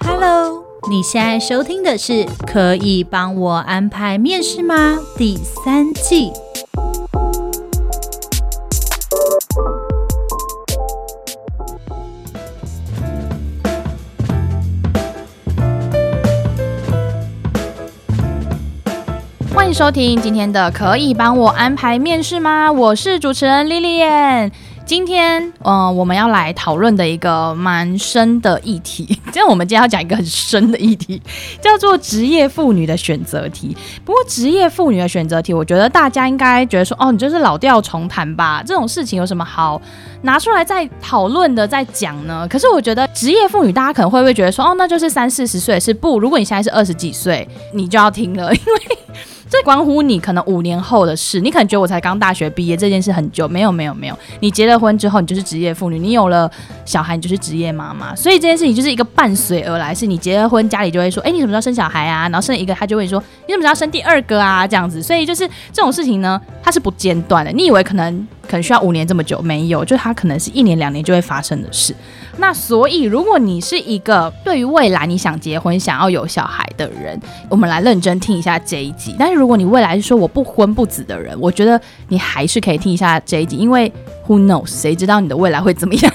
Hello，你现在收听的是《可以帮我安排面试吗》第三季。欢迎收听今天的《可以帮我安排面试吗》？我是主持人 Lilian。今天，嗯、呃，我们要来讨论的一个蛮深的议题，今天我们今天要讲一个很深的议题，叫做职业妇女的选择题。不过，职业妇女的选择题，我觉得大家应该觉得说，哦，你就是老调重弹吧？这种事情有什么好拿出来再讨论的、再讲呢？可是，我觉得职业妇女，大家可能会不会觉得说，哦，那就是三四十岁？是不？如果你现在是二十几岁，你就要听了，因为。这关乎你可能五年后的事，你可能觉得我才刚大学毕业，这件事很久，没有没有没有，你结了婚之后，你就是职业妇女，你有了小孩，你就是职业妈妈，所以这件事情就是一个伴随而来，是你结了婚，家里就会说，哎，你什么时候生小孩啊？然后生一个，他就会说，你怎么知道生第二个啊？这样子，所以就是这种事情呢，它是不间断的。你以为可能可能需要五年这么久，没有，就它可能是一年两年就会发生的事。那所以，如果你是一个对于未来你想结婚、想要有小孩的人，我们来认真听一下这一集。但是如果你未来是说我不婚不子的人，我觉得你还是可以听一下这一集，因为 Who knows，谁知道你的未来会怎么样？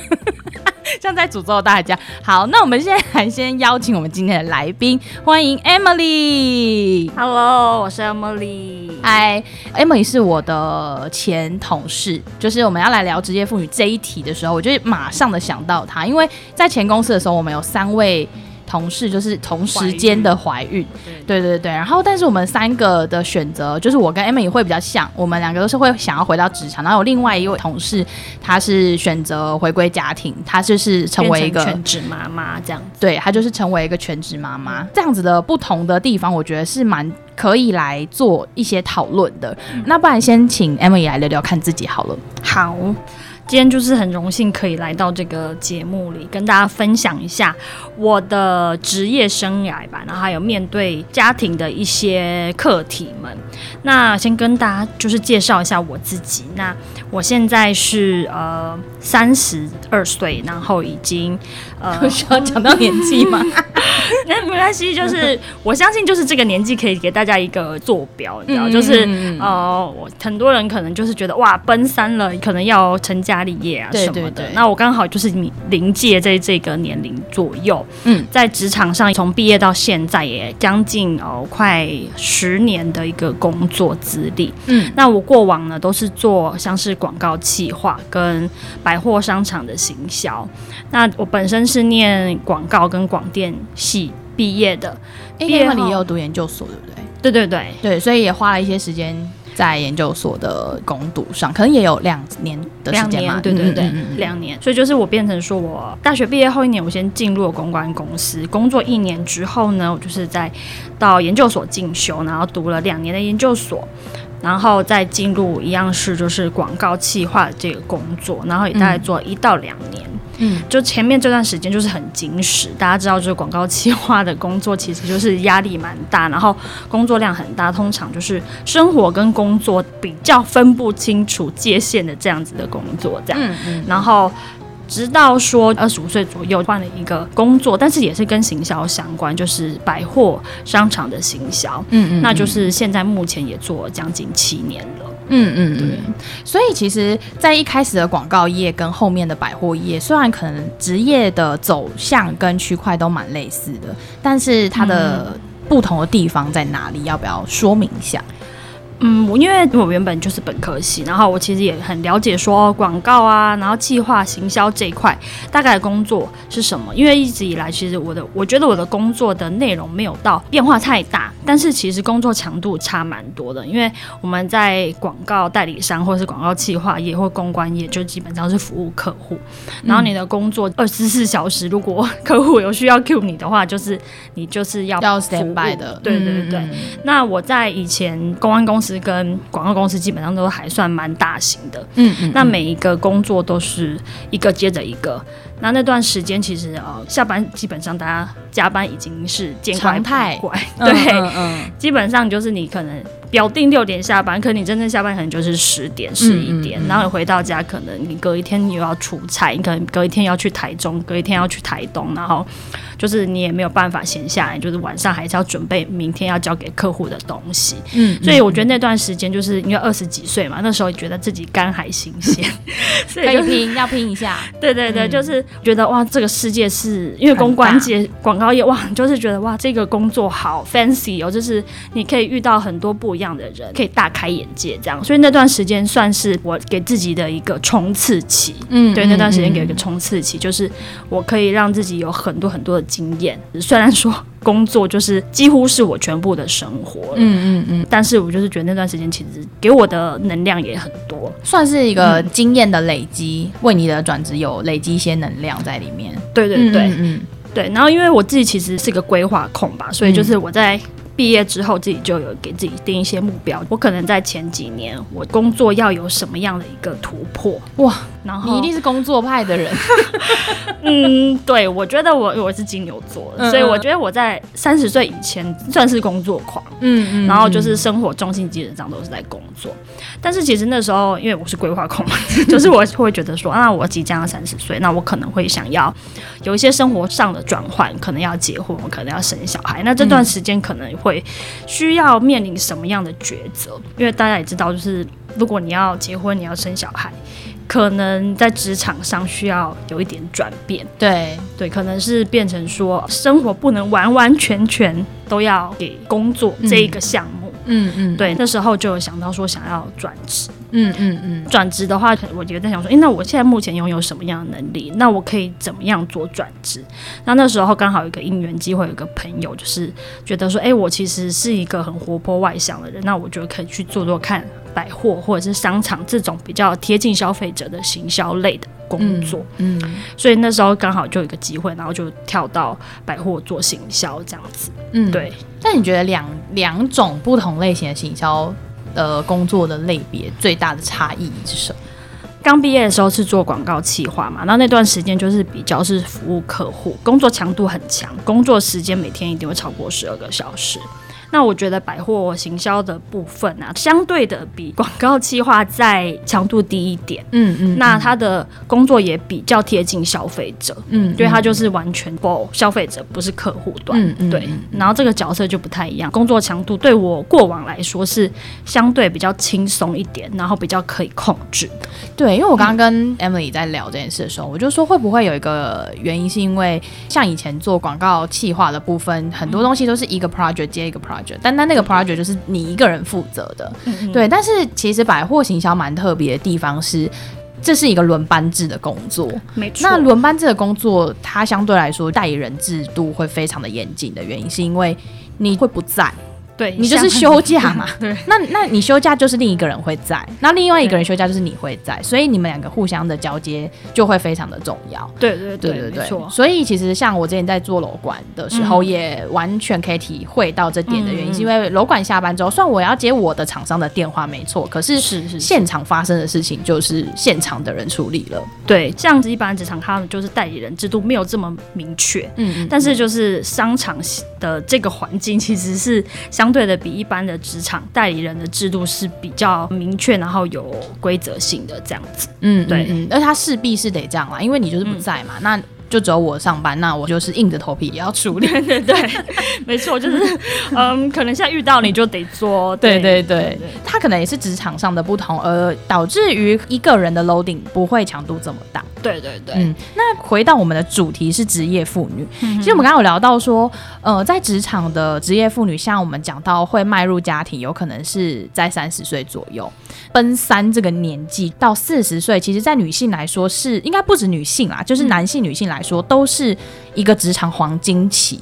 像在诅咒大家。好，那我们现在还先邀请我们今天的来宾，欢迎 Emily。Hello，我是 Emily。Hi，Emily 是我的前同事。就是我们要来聊职业妇女这一题的时候，我就马上的想到她，因为在前公司的时候，我们有三位。同事就是同时间的怀孕，对。对对，然后但是我们三个的选择，就是我跟 Emily 会比较像，我们两个都是会想要回到职场，然后有另外一位同事，她是选择回归家庭，她就是成为一个全职妈妈这样子，对，她就是成为一个全职妈妈，这样子的不同的地方，我觉得是蛮可以来做一些讨论的。嗯、那不然先请 Emily 来聊聊看自己好了。好。今天就是很荣幸可以来到这个节目里，跟大家分享一下我的职业生涯吧，然后还有面对家庭的一些课题们。那先跟大家就是介绍一下我自己。那我现在是呃三十二岁，然后已经呃 需要讲到年纪吗？那没关系，就是我相信就是这个年纪可以给大家一个坐标，你知道，嗯、就是呃我很多人可能就是觉得哇奔三了，可能要成家。立业啊什么的，对对。对，那我刚好就是你临界在这个年龄左右，嗯，在职场上从毕业到现在也将近哦快十年的一个工作资历，嗯，那我过往呢都是做像是广告企划跟百货商场的行销，那我本身是念广告跟广电系毕业的，毕业后你也有读研究所对不对？对？对对对，所以也花了一些时间。在研究所的攻读上，可能也有两年的时间嘛。对对对，两、嗯、年。所以就是我变成说，我大学毕业后一年，我先进入了公关公司工作一年之后呢，我就是在到研究所进修，然后读了两年的研究所，然后再进入一样是就是广告企划这个工作，然后也大概做一到两年。嗯嗯，就前面这段时间就是很紧实，大家知道，就是广告企划的工作其实就是压力蛮大，然后工作量很大，通常就是生活跟工作比较分不清楚界限的这样子的工作，这样。嗯嗯。然后直到说二十五岁左右换了一个工作，但是也是跟行销相关，就是百货商场的行销。嗯嗯。那就是现在目前也做了将近七年了。嗯嗯对，所以其实，在一开始的广告业跟后面的百货业，虽然可能职业的走向跟区块都蛮类似的，但是它的不同的地方在哪里？要不要说明一下？嗯，我因为我原本就是本科系，然后我其实也很了解说广告啊，然后计划行销这一块大概的工作是什么。因为一直以来，其实我的我觉得我的工作的内容没有到变化太大，但是其实工作强度差蛮多的。因为我们在广告代理商或是广告企划业或公关业，就基本上是服务客户。然后你的工作二十四小时，如果客户有需要 cue 你的话，就是你就是要要 stand by 的。对对对对。那我在以前公关公司。跟广告公司基本上都还算蛮大型的，嗯，嗯嗯，那每一个工作都是一个接着一个，那那段时间其实呃下班基本上大家加班已经是见怪不怪，对，嗯，基本上就是你可能表定六点下班，可你真正下班可能就是十点、十一点，嗯嗯嗯，然后你回到家，可能你隔一天你又要出差，你可能隔一天要去台中，隔一天要去台东，然后。就是你也没有办法闲下来，就是晚上还是要准备明天要交给客户的东西。嗯，所以我觉得那段时间就是因为二十几岁嘛，那时候觉得自己肝还新鲜，所以可以拼，要拼一下。对对对，嗯、就是觉得哇，这个世界是因为公关界广告业哇，就是觉得哇，这个工作好 fancy 哦，就是你可以遇到很多不一样的人，可以大开眼界这样。所以那段时间算是我给自己的一个冲刺期。嗯，对，那段时间给一个冲刺期，就是我可以让自己有很多很多的。经验，虽然说工作就是几乎是我全部的生活，嗯嗯嗯，但是我就是觉得那段时间其实给我的能量也很多，算是一个经验的累积，嗯、为你的转职有累积一些能量在里面。对对对，嗯，嗯对。然后因为我自己其实是个规划控吧，所以就是我在。毕业之后，自己就有给自己定一些目标。我可能在前几年，我工作要有什么样的一个突破？哇，然后你一定是工作派的人。嗯，对，我觉得我我是金牛座的，所以我觉得我在三十岁以前算是工作狂。嗯，然后就是生活重心基本上都是在工作。但是其实那时候，因为我是规划控嘛，就是我会觉得说，啊，我即将要三十岁，那我可能会想要有一些生活上的转换，可能要结婚，我可能要生小孩。那这段时间可能会。需要面临什么样的抉择？因为大家也知道，就是如果你要结婚，你要生小孩，可能在职场上需要有一点转变。对对，可能是变成说，生活不能完完全全都要给工作这一个项目。嗯嗯，对，那时候就有想到说想要转职。嗯嗯嗯，转职的话，我觉得在想说，诶，那我现在目前拥有什么样的能力？那我可以怎么样做转职？那那时候刚好有一个因缘机会，有一个朋友就是觉得说，诶，我其实是一个很活泼外向的人，那我觉得可以去做做看百货或者是商场这种比较贴近消费者的行销类的工作。嗯，嗯，所以那时候刚好就有一个机会，然后就跳到百货做行销这样子。嗯，对。那你觉得两两种不同类型的行销？呃，工作的类别最大的差异是什么？刚毕业的时候是做广告企划嘛，那那段时间就是比较是服务客户，工作强度很强，工作时间每天一定会超过十二个小时。那我觉得百货行销的部分啊，相对的比广告企划再强度低一点。嗯嗯。那他的工作也比较贴近消费者。嗯。因为他就是完全 for 消费者，不是客户端。嗯嗯。对。然后这个角色就不太一样，工作强度对我过往来说是相对比较轻松一点，然后比较可以控制的。对，因为我刚刚跟 Emily 在聊这件事的时候，我就说会不会有一个原因，是因为像以前做广告企划的部分，很多东西都是一个 project 接一个 project。但但那个 project 就是你一个人负责的，对。但是其实百货行销蛮特别的地方是，这是一个轮班制的工作，没错。那轮班制的工作，它相对来说代理人制度会非常的严谨的原因，是因为你会不在。对，你就是休假嘛。对，那那你休假就是另一个人会在，那另外一个人休假就是你会在，所以你们两个互相的交接就会非常的重要。对对对对对，所以其实像我之前在做楼管的时候，也完全可以体会到这点的原因，是因为楼管下班之后，虽然我要接我的厂商的电话没错，可是是是现场发生的事情就是现场的人处理了。对，这样子一般职场他们就是代理人制度没有这么明确，嗯，但是就是商场的这个环境其实是相。对的，比一般的职场代理人的制度是比较明确，然后有规则性的这样子。嗯，对，嗯，而他势必是得这样啦，因为你就是不在嘛，嗯、那。就只有我上班，那我就是硬着头皮也要处理。对 对对，没错，就是 嗯，可能现在遇到你就得做。对对对，他可能也是职场上的不同，而导致于一个人的 loading 不会强度这么大。对对对，嗯，那回到我们的主题是职业妇女。嗯、其实我们刚刚有聊到说，呃，在职场的职业妇女，像我们讲到会迈入家庭，有可能是在三十岁左右，奔三这个年纪到四十岁，其实在女性来说是应该不止女性啦，就是男性、女性来。说都是一个职场黄金期，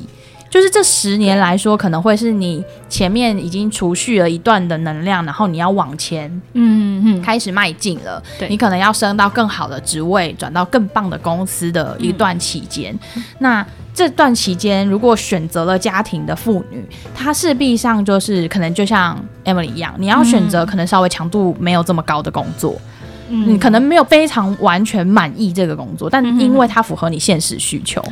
就是这十年来说，可能会是你前面已经储蓄了一段的能量，然后你要往前，嗯嗯，开始迈进了。对，你可能要升到更好的职位，转到更棒的公司的一段期间。嗯、那这段期间，如果选择了家庭的妇女，她势必上就是可能就像 Emily 一样，你要选择可能稍微强度没有这么高的工作。你可能没有非常完全满意这个工作，但因为它符合你现实需求，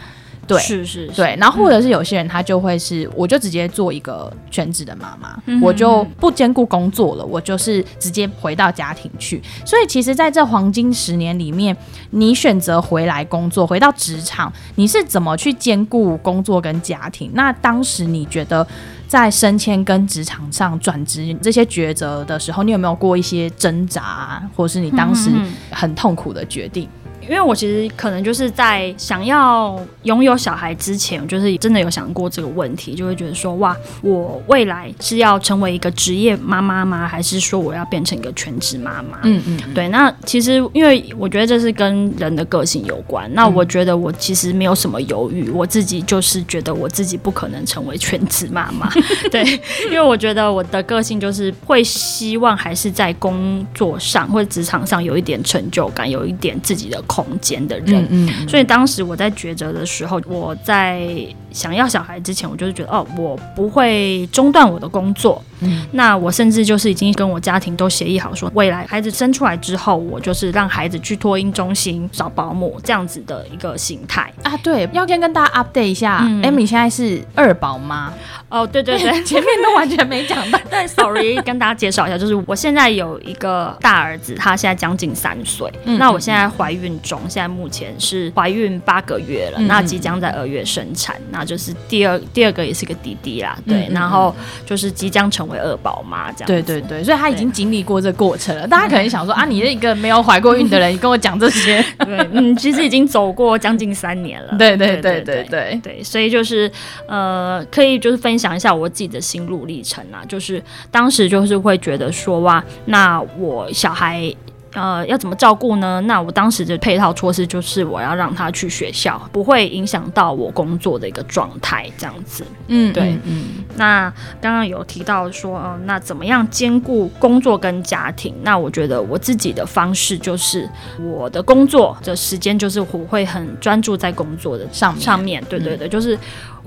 对，是是是，对。然后或者是有些人他就会是，我就直接做一个全职的妈妈，嗯、我就不兼顾工作了，我就是直接回到家庭去。所以其实在这黄金十年里面，你选择回来工作，回到职场，你是怎么去兼顾工作跟家庭？那当时你觉得在升迁跟职场上转职这些抉择的时候，你有没有过一些挣扎，或是你当时很痛苦的决定？因为我其实可能就是在想要拥有小孩之前，我就是真的有想过这个问题，就会觉得说，哇，我未来是要成为一个职业妈妈吗？还是说我要变成一个全职妈妈？嗯嗯，嗯，对。那其实因为我觉得这是跟人的个性有关。那我觉得我其实没有什么犹豫，我自己就是觉得我自己不可能成为全职妈妈。对，因为我觉得我的个性就是会希望还是在工作上或者职场上有一点成就感，有一点自己的空间的人，嗯嗯，所以当时我在抉择的时候，我在想要小孩之前，我就是觉得哦，我不会中断我的工作。嗯，那我甚至就是已经跟我家庭都协议好，说未来孩子生出来之后，我就是让孩子去托婴中心找保姆这样子的一个形态啊。对，要先跟大家 update 一下，Amy 现在是二宝妈。哦，对对对，前面都完全没讲到。对，sorry，跟大家介绍一下，就是我现在有一个大儿子，他现在将近三岁。嗯，那我现在怀孕中，现在目前是怀孕八个月了，嗯，那即将在二月生产，那就是第二第二个也是个弟弟啦。对，嗯，然后就是即将成为二宝妈这样。对对对，所以她已经经历过这过程了。大家可能想说啊，你是一个没有怀过孕的人，你跟我讲这些。对，嗯，其实已经走过将近三年了。对对对对对对，对，所以就是呃，可以就是分享一下我自己的心路历程啊，就是当时就是会觉得说哇，那我小孩。呃，要怎么照顾呢？那我当时的配套措施就是我要让他去学校，不会影响到我工作的一个状态，这样子。嗯，对，嗯。嗯，那刚刚有提到说，呃，那怎么样兼顾工作跟家庭？那我觉得我自己的方式就是，我的工作的时间就是我会很专注在工作的上面上面。对对对，嗯、就是。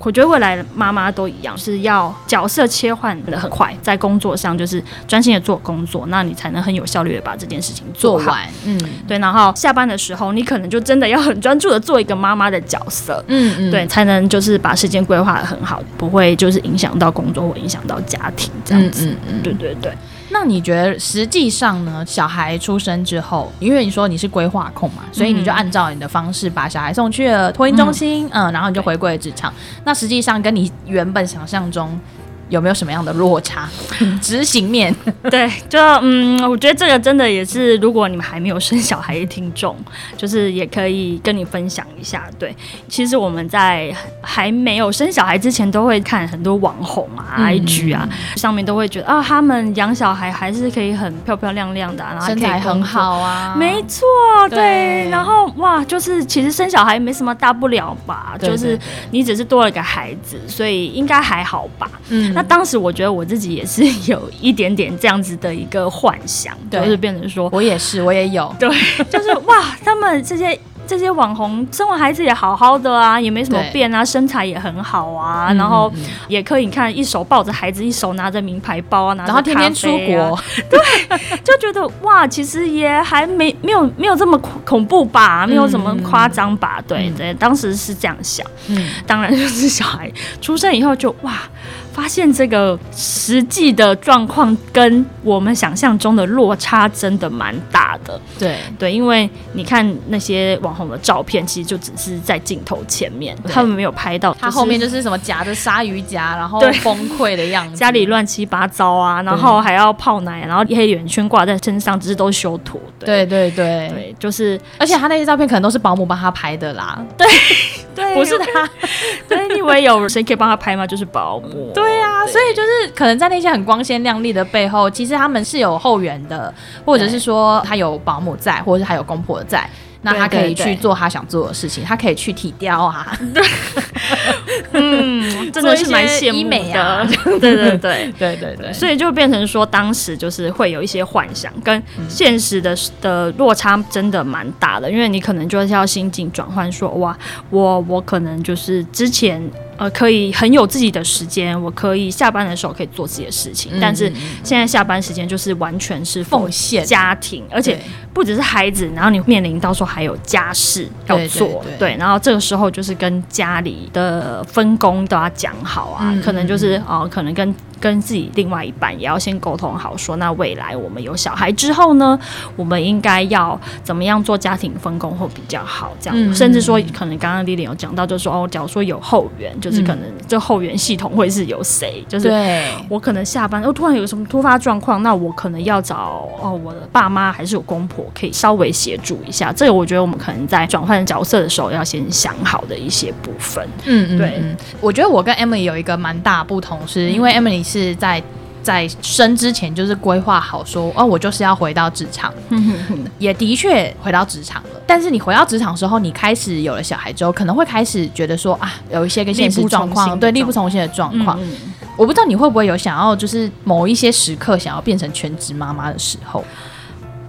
我觉得未来的妈妈都一样，是要角色切换的很快，在工作上就是专心的做工作，那你才能很有效率的把这件事情做，做完。嗯，对。然后下班的时候，你可能就真的要很专注的做一个妈妈的角色。嗯嗯，对，才能就是把时间规划的很好，不会就是影响到工作或影响到家庭这样子。嗯嗯，嗯，对对对。那你觉得实际上呢？小孩出生之后，因为你说你是规划控嘛，所以你就按照你的方式把小孩送去了托婴中心，嗯，嗯，然后你就回归了职场。那实际上跟你原本想象中。有没有什么样的落差？执行面对，就嗯，我觉得这个真的也是，如果你们还没有生小孩的听众，就是也可以跟你分享一下。对，其实我们在还没有生小孩之前，都会看很多网红啊、嗯、IG 啊，上面都会觉得啊，他们养小孩还是可以很漂漂亮亮的，然后身材很好啊，没错，对，对。然后哇，就是其实生小孩没什么大不了吧，对对对，就是你只是多了个孩子，所以应该还好吧。嗯。那当时我觉得我自己也是 有一点点这样子的一个幻想，对，就是变成说，我也是，我也有，对，就是哇，他们这些。这些网红生完孩子也好好的啊，也没什么变啊，身材也很好啊，嗯、然后也可以看一手抱着孩子，一手拿着名牌包啊，拿着、啊、然后天天出国，对，就觉得哇，其实也还没没有没有这么恐怖吧，没有这么夸张吧，嗯、对对，当时是这样想，嗯，当然就是小孩出生以后就哇，发现这个实际的状况跟我们想象中的落差真的蛮大的，对。对，因为你看那些网红。的照片其实就只是在镜头前面，他们没有拍到他后面就是什么夹着鲨鱼夹，然后崩溃的样子，家里乱七八糟啊，然后还要泡奶，然后黑眼圈挂在身上，只是都修图。对。对对对，就是，而且他那些照片可能都是保姆帮他拍的啦。对对，不是他。对，你以为有谁可以帮他拍吗？就是保姆。对啊，所以就是可能在那些很光鲜亮丽的背后，其实他们是有后援的，或者是说他有保姆在，或者是他有公婆在。那他可以去做他想做的事情，他可以去体雕啊，对，嗯，真的是蛮羡慕的，对对对对。对对 对，所以就变成说，当时就是会有一些幻想跟现实的的落差真的蛮大的，因为你可能就是要心境转换，说哇，我我可能就是之前。呃，可以很有自己的时间，我可以下班的时候可以做自己的事情。嗯、但是现在下班时间就是完全是奉献家庭，而且不只是孩子，然后你面临到时候还有家事要做，对，对，对，对，然后这个时候就是跟家里的分工都要讲好啊，嗯、可能就是哦、呃，可能跟。跟自己另外一半也要先沟通好，说那未来我们有小孩之后呢，我们应该要怎么样做家庭分工会比较好？这样，嗯、甚至说可能刚刚 Lily 有讲到，就是说哦，假如说有后援，就是可能这后援系统会是有谁？就是我可能下班哦，突然有什么突发状况，那我可能要找哦我的爸妈还是有公婆可以稍微协助一下。这个我觉得我们可能在转换角色的时候要先想好的一些部分。嗯，对嗯，我觉得我跟 Emily 有一个蛮大不同，是因为 Emily 是在在生之前就是规划好说哦，我就是要回到职场，也的确回到职场了。但是你回到职场的时候，你开始有了小孩之后，可能会开始觉得说啊，有一些跟现实状况对力不从心的状况。嗯嗯，我不知道你会不会有想要就是某一些时刻想要变成全职妈妈的时候。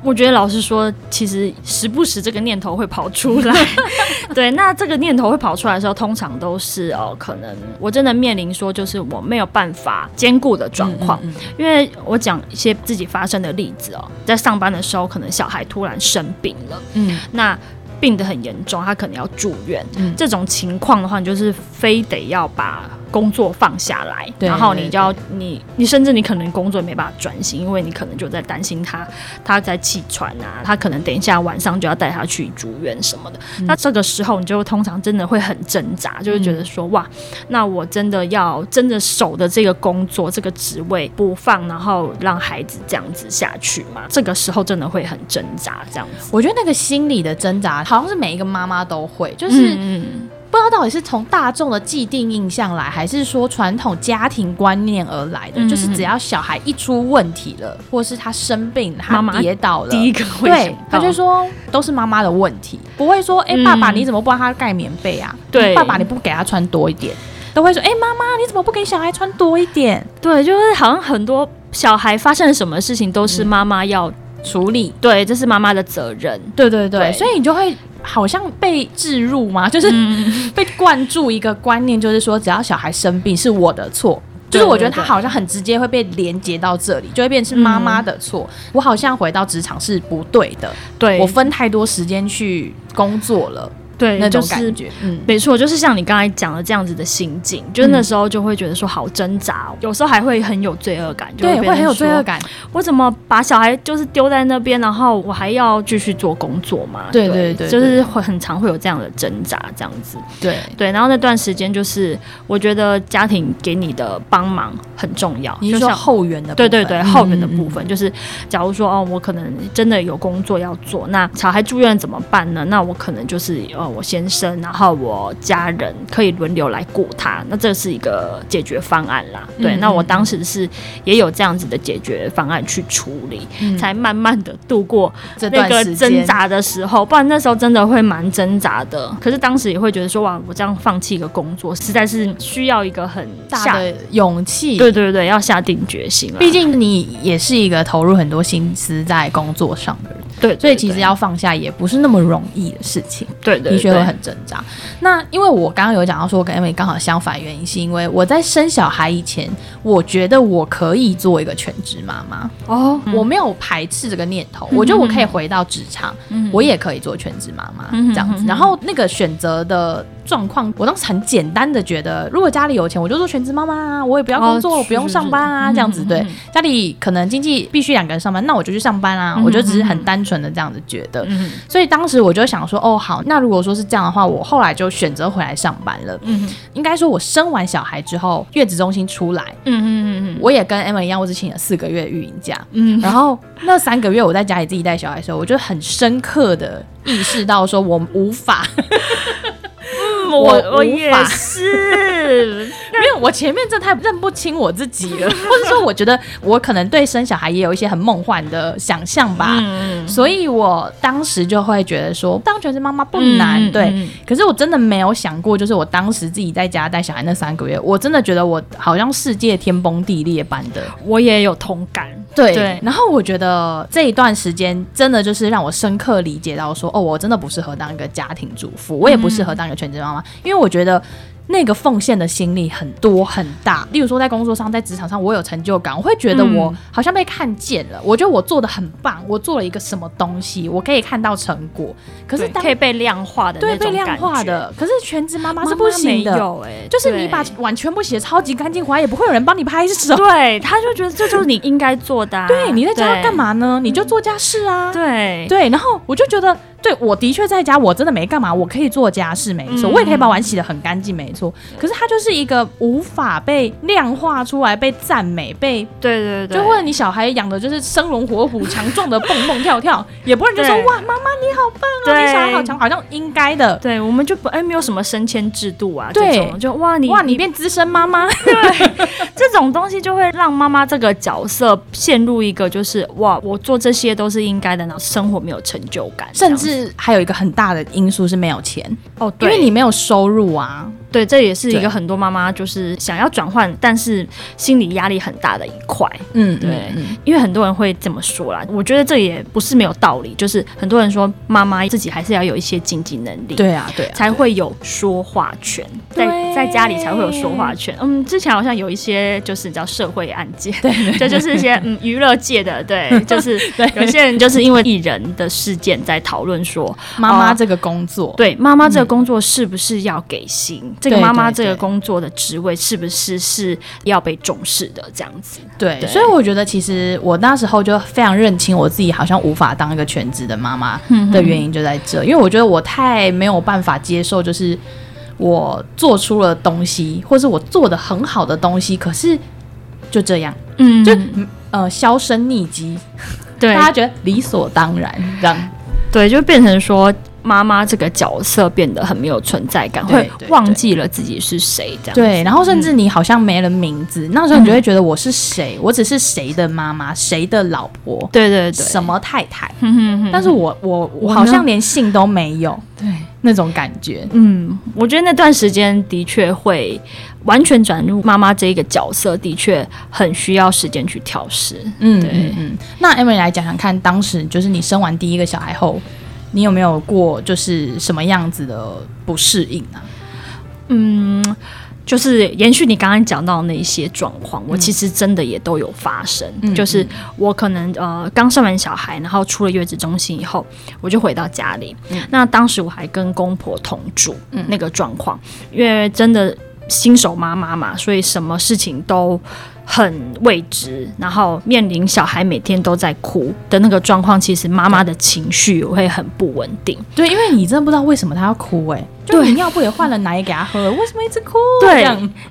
我觉得老实说，其实时不时这个念头会跑出来。对，那这个念头会跑出来的时候，通常都是哦，可能我真的面临说，就是我没有办法兼顾的状况。嗯嗯嗯。因为我讲一些自己发生的例子哦，在上班的时候，可能小孩突然生病了，嗯，那病得很严重，他可能要住院。嗯，这种情况的话，你就是非得要把。工作放下来，然后你就要你你甚至你可能工作也没办法专心，因为你可能就在担心他他在气喘啊，他可能等一下晚上就要带他去住院什么的。嗯、那这个时候你就通常真的会很挣扎，就是觉得说、嗯、哇，那我真的要真的守的这个工作这个职位不放，然后让孩子这样子下去吗？这个时候真的会很挣扎，这样子。我觉得那个心理的挣扎，好像是每一个妈妈都会，就是。嗯不知道到底是从大众的既定印象来，还是说传统家庭观念而来的？嗯、就是只要小孩一出问题了，或是他生病，他跌倒了，第一个会对，他就说都是妈妈的问题，不会说哎、欸，爸爸你怎么不帮他盖棉被啊？对，爸爸你不给他穿多一点，都会说哎，妈妈你怎么不给小孩穿多一点？对，就是好像很多小孩发生了什么事情都是妈妈要处理，嗯、对，这是妈妈的责任。对对对，对所以你就会。好像被置入吗？就是 被灌注一个观念，就是说只要小孩生病是我的错，就是我觉得他好像很直接会被连接到这里，就会变成妈妈的错。我好像回到职场是不对的，对，我分太多时间去工作了。对，那种感觉，就是、嗯，没错，就是像你刚才讲的这样子的心境，就是那时候就会觉得说好挣扎，嗯、有时候还会很有罪恶感，对，会很有罪恶感。我怎么把小孩就是丢在那边，然后我还要继续做工作嘛？对对对，对，就是会很常会有这样的挣扎，这样子。对对，然后那段时间就是我觉得家庭给你的帮忙很重要，你说后援的，对对对，后援的部分、嗯、就是，假如说哦，我可能真的有工作要做，那小孩住院怎么办呢？那我可能就是呃。我先生，然后我家人可以轮流来顾他，那这是一个解决方案啦。对，嗯、那我当时是也有这样子的解决方案去处理，嗯、才慢慢的度过那个挣扎的时候。不然那时候真的会蛮挣扎的。可是当时也会觉得说，哇，我这样放弃一个工作，实在是需要一个很大的勇气。对对对，要下定决心了。毕竟你也是一个投入很多心思在工作上的人。对，所以其实要放下也不是那么容易的事情。对对，的确会很挣扎。那因为我刚刚有讲到说，我跟 Emily 刚好相反，原因是因为我在生小孩以前，我觉得我可以做一个全职妈妈哦，我没有排斥这个念头，我觉得我可以回到职场，我也可以做全职妈妈这样子。然后那个选择的状况，我当时很简单的觉得，如果家里有钱，我就做全职妈妈啊，我也不要工作，我不用上班啊，这样子。对，家里可能经济必须两个人上班，那我就去上班啊。我就只是很单纯。的这样子觉得，嗯、所以当时我就想说，哦，好，那如果说是这样的话，我后来就选择回来上班了。嗯，应该说，我生完小孩之后，月子中心出来，嗯嗯嗯，我也跟 Emma 一样，我只请了四个月育婴假。嗯，然后那三个月我在家里自己带小孩的时候，我就很深刻的意识到，说我无法。我我也是，我前面这太认不清我自己了，或者说我觉得我可能对生小孩也有一些很梦幻的想象吧，嗯、所以我当时就会觉得说当全职妈妈不难，嗯、对，嗯、可是我真的没有想过，就是我当时自己在家带小孩那三个月，我真的觉得我好像世界天崩地裂般的，我也有同感，对，对，然后我觉得这一段时间真的就是让我深刻理解到说，哦，我真的不适合当一个家庭主妇，我也不适合当一个全职妈妈。因为我觉得那个奉献的心力很多很大。例如说，在工作上，在职场上，我有成就感，我会觉得我好像被看见了。嗯、我觉得我做的很棒，我做了一个什么东西，我可以看到成果。可是当可以被量化的对，被量化的。可是全职妈妈是不行的，有欸、就是你把碗全部洗的超级干净，回来也不会有人帮你拍手。对，他就觉得这就是你应该做的、啊。对，你在家要干嘛呢？你就做家事啊。对对，然后我就觉得。对，我的确在家，我真的没干嘛，我可以做家事，没错，嗯、我也可以把碗洗得很干净，没错。可是它就是一个无法被量化出来、被赞美、被对对对，就或者你小孩养的就是生龙活虎、强壮的蹦蹦跳跳，也不会就说哇，妈妈你好棒啊，你小孩好强，好像应该的。对，我们就不哎没有什么升迁制度啊，对。这种就哇你哇你变资深妈妈，对，这种东西就会让妈妈这个角色陷入一个就是哇我做这些都是应该的，然后生活没有成就感，甚至还有一个很。大的因素是没有钱哦，对，因为你没有收入啊。对，这也是一个很多妈妈就是想要转换，但是心理压力很大的一块。嗯，对，嗯、因为很多人会这么说啦。我觉得这也不是没有道理，就是很多人说妈妈自己还是要有一些经济能力，对啊，对啊，才会有说话权，在在家里才会有说话权。嗯，之前好像有一些就是叫社会案件，对，这就是一些嗯娱乐界的，对，就是对有些人就是因为艺人的事件在讨论说，妈妈这个工作，哦、对，妈妈这个工作是不是要给薪？嗯这个妈妈这个工作的职位是不是是要被重视的？这样子，对，对，所以我觉得其实我那时候就非常认清我自己好像无法当一个全职的妈妈的原因就在这，因为我觉得我太没有办法接受，就是我做出了东西，或是我做的很好的东西，可是就这样，嗯，就呃销声匿迹，对，大家觉得理所当然这样，对，就变成说。妈妈这个角色变得很没有存在感，会忘记了自己是谁，这样对。然后甚至你好像没了名字，嗯、那时候你就会觉得我是谁？嗯、我只是谁的妈妈，谁的老婆？对对对，什么太太？但是我我我好像连姓都没有，对那种感觉。嗯，我觉得那段时间的确会完全转入妈妈这一个角色，的确很需要时间去调试。嗯，对嗯嗯。那 Emily 来讲讲看，当时就是你生完第一个小孩后。你有没有过就是什么样子的不适应啊？嗯，就是延续你刚刚讲到的那些状况，嗯、我其实真的也都有发生。嗯、就是我可能呃刚生完小孩，然后出了月子中心以后，我就回到家里。嗯、那当时我还跟公婆同住，嗯、那个状况，因为真的新手妈妈嘛，所以什么事情都。很未知，然后面临小孩每天都在哭的那个状况，其实妈妈的情绪会很不稳定。对，因为你真的不知道为什么她要哭哎、欸，就你尿布也换了奶给她喝了，为什么一直哭？对，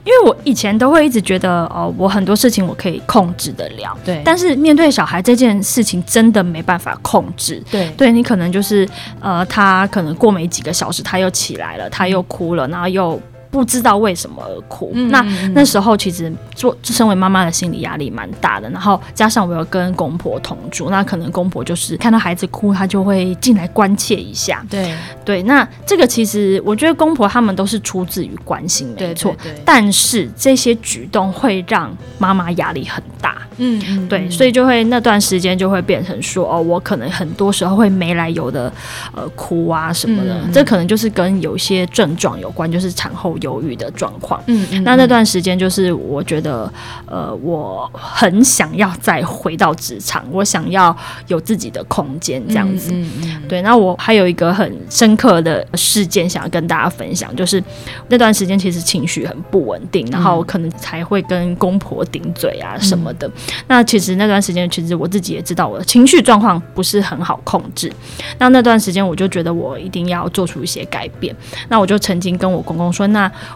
因为我以前都会一直觉得哦，我很多事情我可以控制得了，对。但是面对小孩这件事情，真的没办法控制。对，对你可能就是呃，他可能过没几个小时他又起来了，他又哭了，然后又。不知道为什么而哭，嗯、那那时候其实做身为妈妈的心理压力蛮大的，然后加上我有跟公婆同住，那可能公婆就是看到孩子哭，他就会进来关切一下。对对，那这个其实我觉得公婆他们都是出自于关心，没错。但是这些举动会让妈妈压力很大。嗯嗯，对，所以就会那段时间就会变成说，哦，我可能很多时候会没来由的呃哭啊什么的，嗯、这可能就是跟有些症状有关，就是产后。犹豫的状况，嗯，嗯，那那段时间就是我觉得，呃，我很想要再回到职场，我想要有自己的空间，这样子，嗯，嗯，嗯，对。那我还有一个很深刻的事件想要跟大家分享，就是那段时间其实情绪很不稳定，然后可能才会跟公婆顶嘴啊什么的。嗯、那其实那段时间，其实我自己也知道我的情绪状况不是很好控制。那那段时间，我就觉得我一定要做出一些改变。那我就曾经跟我公公说，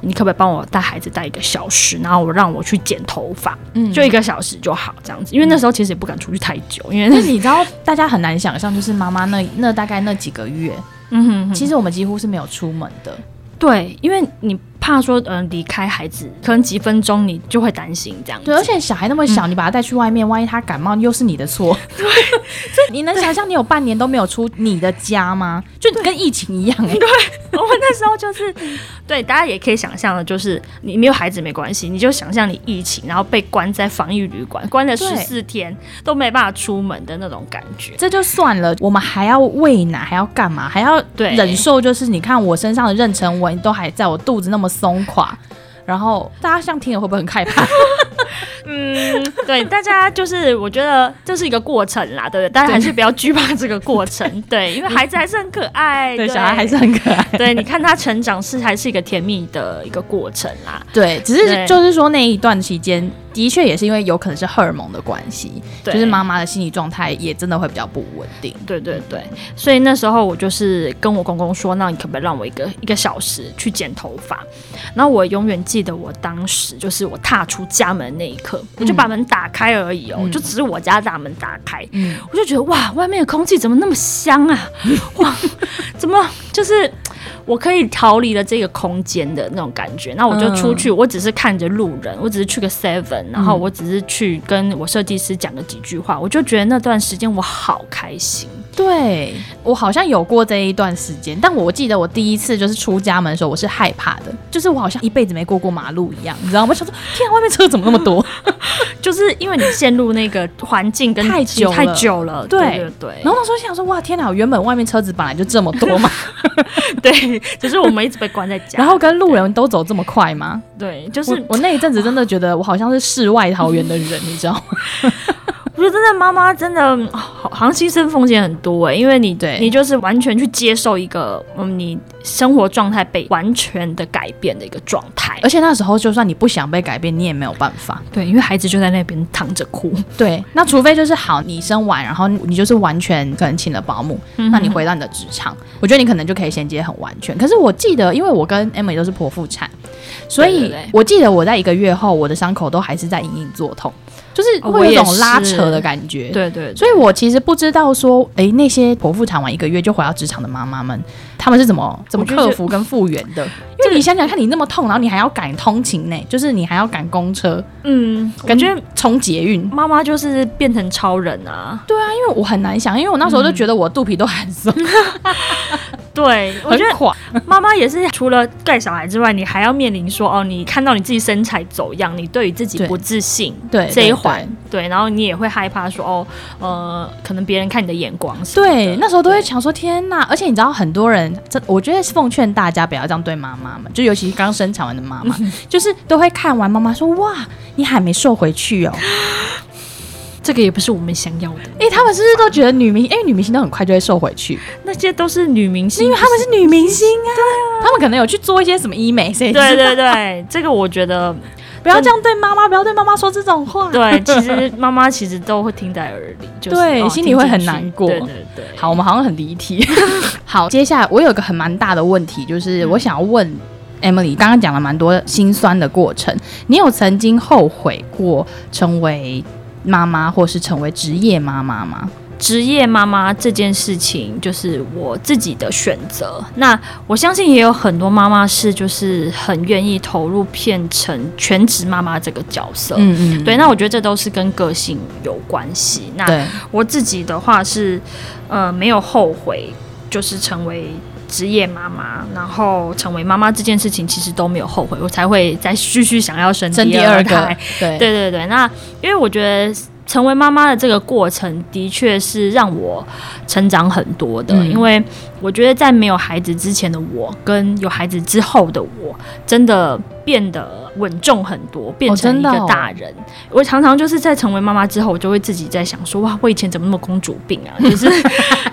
那你可不可以帮我带孩子带一个小时，然后我让我去剪头发，嗯，就一个小时就好这样子。因为那时候其实也不敢出去太久，因为你知道大家很难想象，就是妈妈那那大概那几个月，嗯哼哼，其实我们几乎是没有出门的。对，因为你。怕说，嗯、呃，离开孩子可能几分钟，你就会担心这样。对，而且小孩那么小，嗯、你把他带去外面，万一他感冒，又是你的错。对，你能想象你有半年都没有出你的家吗？就跟疫情一样哎、欸。对，我们那时候就是，对，大家也可以想象的，就是你没有孩子没关系，你就想象你疫情，然后被关在防疫旅馆，关了十四天都没办法出门的那种感觉。这就算了，我们还要喂奶，还要干嘛？还要忍受，就是你看我身上的妊娠纹都还在我肚子那么。松垮。然后大家像听了会不会很害怕？嗯，对，大家就是我觉得这是一个过程啦，对不对？大家还是不要惧怕这个过程，对，因为孩子还是很可爱，对，小孩还是很可爱，对，你看他成长是还是一个甜蜜的一个过程啦，对，只是就是说那一段期间。的确也是因为有可能是荷尔蒙的关系，就是妈妈的心理状态也真的会比较不稳定。对对对，所以那时候我就是跟我公公说：“那你可不可以让我一个一个小时去剪头发？”然后我永远记得我当时就是我踏出家门那一刻，嗯、我就把门打开而已哦，嗯、就只是我家大门打开，嗯、我就觉得哇，外面的空气怎么那么香啊？哇，怎么就是。我可以逃离了这个空间的那种感觉，那我就出去，我只是看着路人，我只是去个 Seven，然后我只是去跟我设计师讲了几句话，我就觉得那段时间我好开心。对，我好像有过这一段时间，但我记得我第一次就是出家门的时候，我是害怕的，就是我好像一辈子没过过马路一样，你知道吗？我想说，天啊，外面车怎么那么多？就是因为你陷入那个环境跟太久太久了，对 对对。然后那时候想说，哇，天哪，原本外面车子本来就这么多嘛，对，只是我们一直被关在家，然后跟路人都走这么快吗？对，就是我，我那一阵子真的觉得我好像是世外桃源的人，你知道吗？我觉得真的妈妈真的好，好像牺牲风险很多哎，因为你对你就是完全去接受一个嗯，你生活状态被完全的改变的一个状态，而且那时候就算你不想被改变，你也没有办法。对，因为孩子就在那边躺着哭。对，那除非就是好，你生完，然后你就是完全可能请了保姆，那你回到你的职场，我觉得你可能就可以衔接很完全。可是我记得，因为我跟 Emily 都是剖腹产，所以我记得我在一个月后，我的伤口都还是在隐隐作痛。就是会有一种拉扯的感觉，对，对对，所以我其实不知道说，哎，那些剖腹产完一个月就回到职场的妈妈们，他们是怎么怎么克服跟复原的？因为你想想看，你那么痛，然后你还要赶通勤呢，就是你还要赶公车，嗯，感觉从捷运，妈妈就是变成超人啊！对啊，因为我很难想，因为我那时候就觉得我肚皮都很松。嗯 对，我觉得妈妈也是除了带小孩之外，你还要面临说哦，你看到你自己身材走样，你对于自己不自信，对这一环，对，然后你也会害怕说哦，呃，可能别人看你的眼光是，对，那时候都会想说天哪，而且你知道很多人，这我觉得奉劝大家不要这样对妈妈们，就尤其是刚生产完的妈妈，就是都会看完妈妈说哇，你还没瘦回去哦。这个也不是我们想要的。哎，他们是不是都觉得女明星？因为女明星都很快就会瘦回去。那些都是女明星，因为他们是女明星啊。对啊，他们可能有去做一些什么医美。对对对，这个我觉得不要这样对妈妈，不要对妈妈说这种话。对，其实妈妈其实都会听在耳里，对，心里会很难过。对对对。好，我们好像很离题。好，接下来我有个很蛮大的问题，就是我想要问 Emily，刚刚讲了蛮多心酸的过程，你有曾经后悔过成为？妈妈，或是成为职业妈妈吗？职业妈妈这件事情就是我自己的选择。那我相信也有很多妈妈是就是很愿意投入变成全职妈妈这个角色。嗯嗯，对。那我觉得这都是跟个性有关系。那我自己的话是，呃，没有后悔，就是成为。职业妈妈，然后成为妈妈这件事情，其实都没有后悔，我才会再继续想要生第二胎。二个对对对对，那因为我觉得成为妈妈的这个过程，的确是让我成长很多的，嗯、因为。我觉得在没有孩子之前的我，跟有孩子之后的我，真的变得稳重很多，变成一个大人。哦哦、我常常就是在成为妈妈之后，我就会自己在想说：哇，我以前怎么那么公主病啊？就是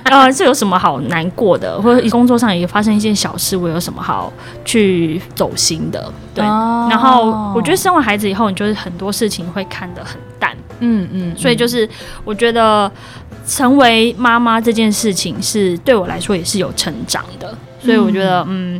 呃，这有什么好难过的？或者工作上也发生一件小事，我有什么好去走心的？对。哦、然后我觉得生完孩子以后，你就是很多事情会看得很淡。嗯嗯。嗯，所以就是我觉得。成为妈妈这件事情是对我来说也是有成长的，所以我觉得，嗯。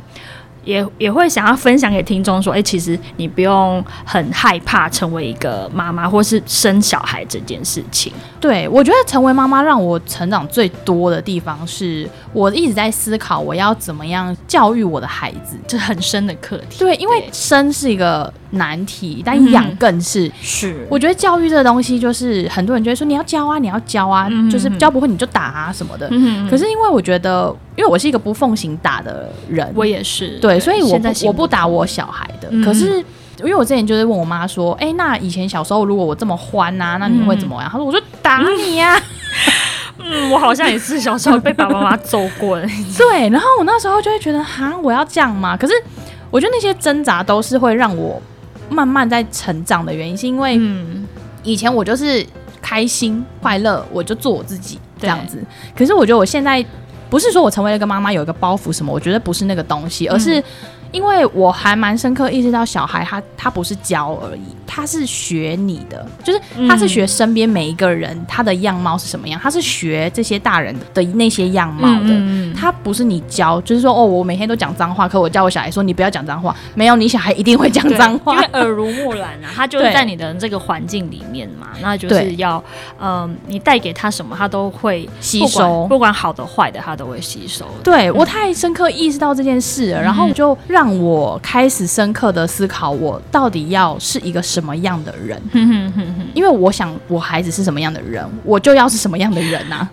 嗯也也会想要分享给听众说，哎、欸，其实你不用很害怕成为一个妈妈，或是生小孩这件事情。对，我觉得成为妈妈让我成长最多的地方是，我一直在思考我要怎么样教育我的孩子，这很深的课题。对，因为生是一个难题，但养更是。嗯、是，我觉得教育这个东西，就是很多人就会说你要教啊，你要教啊，嗯、就是教不会你就打啊什么的。嗯、可是因为我觉得。因为我是一个不奉行打的人，我也是，对，所以我不我不打我小孩的。嗯、可是，因为我之前就是问我妈说，哎、欸，那以前小时候如果我这么欢啊，那你会怎么样？她、嗯、说，我就打你呀、啊。嗯，我好像也是小时候被爸爸妈妈揍过。对，然后我那时候就会觉得，哈，我要这样吗？可是我觉得那些挣扎都是会让我慢慢在成长的原因，是因为以前我就是开心快乐，我就做我自己这样子。可是我觉得我现在不是说我成为了一个妈妈有一个包袱什么，我觉得不是那个东西，而是。因为我还蛮深刻意识到，小孩他他不是教而已，他是学你的，就是他是学身边每一个人他的样貌是什么样，他是学这些大人的那些样貌的，他不是你教，就是说哦，我每天都讲脏话，可我教我小孩说你不要讲脏话，没有，你小孩一定会讲脏话，因为耳濡目染啊，他就是在你的这个环境里面嘛，那就是要嗯，你带给他什么，他都会吸收，不管好的坏的，他都会吸收。对，我太深刻意识到这件事了，然后就让。让我开始深刻的思考，我到底要是一个什么样的人？因为我想，我孩子是什么样的人，我就要是什么样的人啊！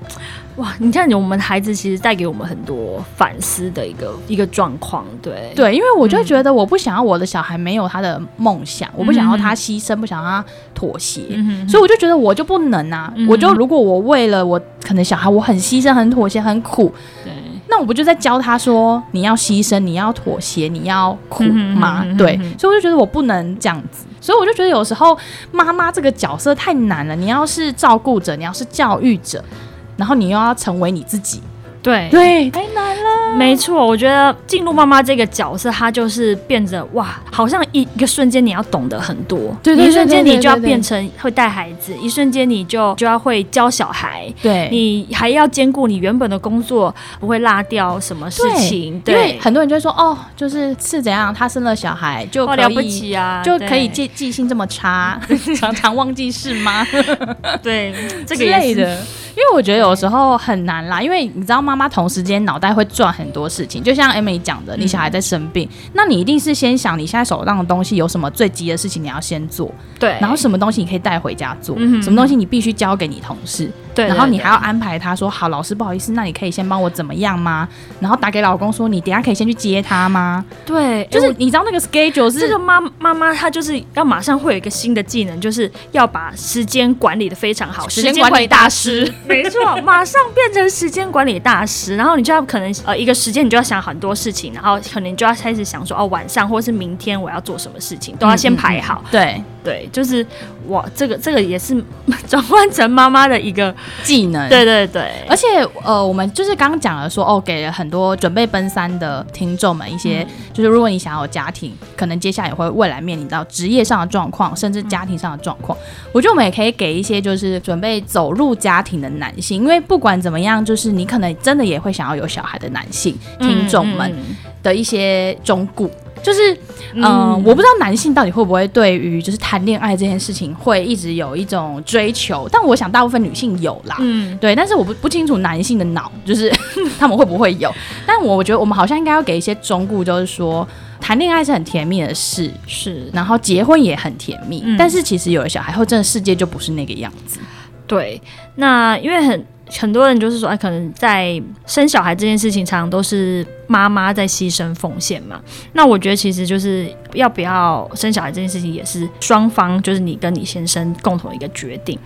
哇，你看，我们孩子其实带给我们很多反思的一个一个状况。对对，因为我就觉得，我不想要我的小孩没有他的梦想，我不想要他牺牲，不想要他妥协，所以我就觉得我就不能啊！我就如果我为了我可能小孩，我很牺牲、很妥协、很苦。对。那我不就在教他说，你要牺牲，你要妥协，你要苦吗？对，所以我就觉得我不能这样子，所以我就觉得有时候妈妈这个角色太难了。你要是照顾者，你要是教育者，然后你又要成为你自己。对。对，太难了。没错，我觉得进入妈妈这个角色，她就是变着哇，好像一一个瞬间你要懂得很多，对，对，对，对，对，对，一瞬间你就要变成会带孩子，一瞬间你就就要会教小孩，对，你还要兼顾你原本的工作，不会落掉什么事情。对，对，因为很多人就会说哦，就是是怎样，她生了小孩就可以、哦、了不起啊，就可以记记性这么差，常常忘记事吗？对，这个也是。因为我觉得有时候很难啦，因为你知道妈妈同时间脑袋会转很多事情，就像 Emily 讲的，你小孩在生病，嗯、那你一定是先想你现在手上的东西有什么最急的事情你要先做，对，然后什么东西你可以带回家做，嗯、什么东西你必须交给你同事。对，然后你还要安排他说好，老师不好意思，那你可以先帮我怎么样吗？然后打给老公说，你等下可以先去接他吗？对，就是你知道那个 schedule 是这个妈妈妈她就是要马上会有一个新的技能，就是要把时间管理的非常好，时间管理大师，没错，马上变成时间管理大师。然后你就要可能呃一个时间你就要想很多事情，然后可能就要开始想说哦晚上或是明天我要做什么事情，都要先排好。嗯嗯嗯对对，就是哇，这个这个也是 转换成妈妈的一个。技能，对对对，而且呃，我们就是刚刚讲了说哦，给了很多准备奔三的听众们一些，嗯、就是如果你想要有家庭，可能接下来也会未来面临到职业上的状况，甚至家庭上的状况，嗯、我觉得我们也可以给一些就是准备走入家庭的男性，因为不管怎么样，就是你可能真的也会想要有小孩的男性听众们的一些忠告。就是，嗯，呃、我不知道男性到底会不会对于就是谈恋爱这件事情会一直有一种追求，但我想大部分女性有啦，嗯，对，但是我不不清楚男性的脑，就是 他们会不会有，但我我觉得我们好像应该要给一些忠告，就是说谈恋爱是很甜蜜的事，是，然后结婚也很甜蜜，嗯、但是其实有了小孩后，真的世界就不是那个样子，对，那因为很很多人就是说，哎，可能在生小孩这件事情，常常都是。妈妈在牺牲奉献嘛？那我觉得其实就是要不要生小孩这件事情，也是双方，就是你跟你先生共同一个决定。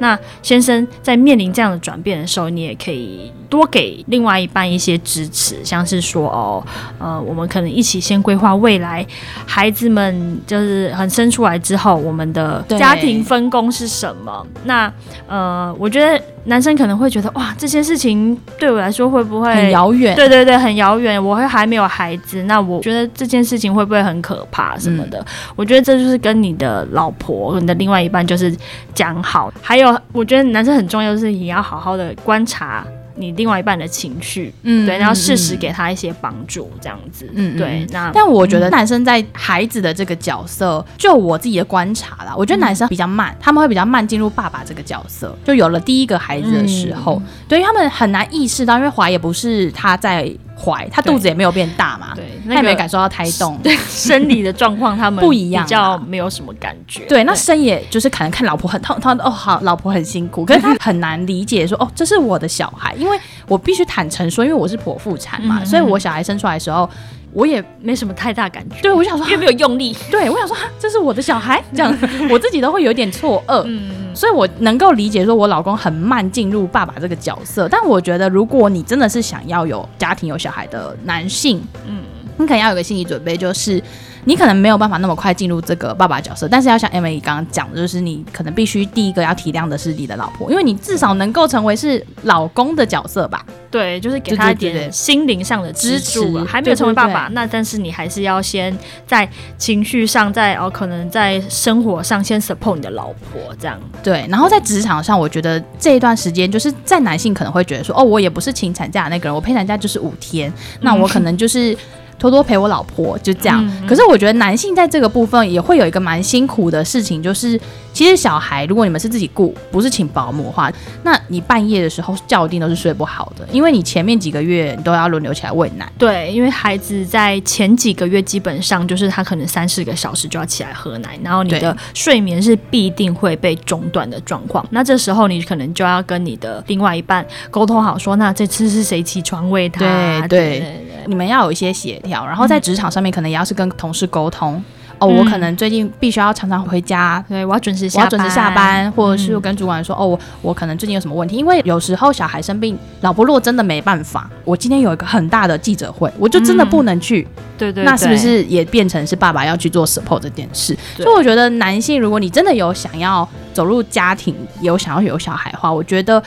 那先生在面临这样的转变的时候，你也可以多给另外一半一些支持，像是说哦，呃，我们可能一起先规划未来，孩子们就是很生出来之后，我们的家庭分工是什么？那呃，我觉得男生可能会觉得哇，这些事情对我来说会不会很遥远？对对对，很遥远。我会还没有孩子，那我觉得这件事情会不会很可怕什么的？嗯、我觉得这就是跟你的老婆、你的另外一半就是讲好。还有，我觉得男生很重要的是你要好好的观察。你另外一半的情绪，嗯，对，然后适时给他一些帮助，这样子，嗯，对。那但我觉得男生在孩子的这个角色，就我自己的观察啦，我觉得男生比较慢，他们会比较慢进入爸爸这个角色。就有了第一个孩子的时候，对于他们很难意识到，因为怀也不是他在怀，他肚子也没有变大嘛，对，他也没感受到胎动，对，生理的状况他们 不一样，比较没有什么感觉。对，那生也就是可能看老婆很痛，他哦好，老婆很辛苦，可是他很难理解说哦，这是我的小孩，因为。我必须坦诚说，因为我是剖腹产嘛，所以我小孩生出来的时候，我也没什么太大感觉。对，我想说，因为没有用力。对，我想说，这是我的小孩，这样我自己都会有点错愕。嗯，所以我能够理解说，我老公很慢进入爸爸这个角色。但我觉得，如果你真的是想要有家庭、有小孩的男性，嗯。你可能要有个心理准备，就是。你可能没有办法那么快进入这个爸爸角色，但是要像 Emily 刚刚讲的，就是你可能必须第一个要体谅的是你的老婆，因为你至少能够成为是老公的角色吧？对，就是给他一点心灵上的支柱，还没有成为爸爸，那但是你还是要先在情绪上，在哦，可能在生活上先 support 你的老婆这样。对，然后在职场上，我觉得这一段时间，就是在男性可能会觉得说，哦，我也不是请产假的那个人，我陪产假就是五天，那我可能就是。多多陪我老婆，就这样。嗯、可是我觉得男性在这个部分也会有一个蛮辛苦的事情，就是其实小孩如果你们是自己雇，不是请保姆的话，那你半夜的时候觉一定都是睡不好的，因为你前面几个月你都要轮流起来喂奶。对，因为孩子在前几个月基本上就是他可能三四个小时就要起来喝奶，然后你的睡眠是必定会被中断的状况。那这时候你可能就要跟你的另外一半沟通好，说那这次是谁起床喂他？对，对，你们要有一些协调。然后在职场上面，可能也要是跟同事沟通、嗯、哦。我可能最近必须要常常回家，对，我要准时下班，我要准时下班，或者是跟主管说、嗯、哦，我我可能最近有什么问题。因为有时候小孩生病，老婆如果真的没办法，我今天有一个很大的记者会，我就真的不能去。嗯、对，对对，那是不是也变成是爸爸要去做 support 这件事？所以我觉得男性，如果你真的有想要走入家庭，有想要有小孩的话，我觉得。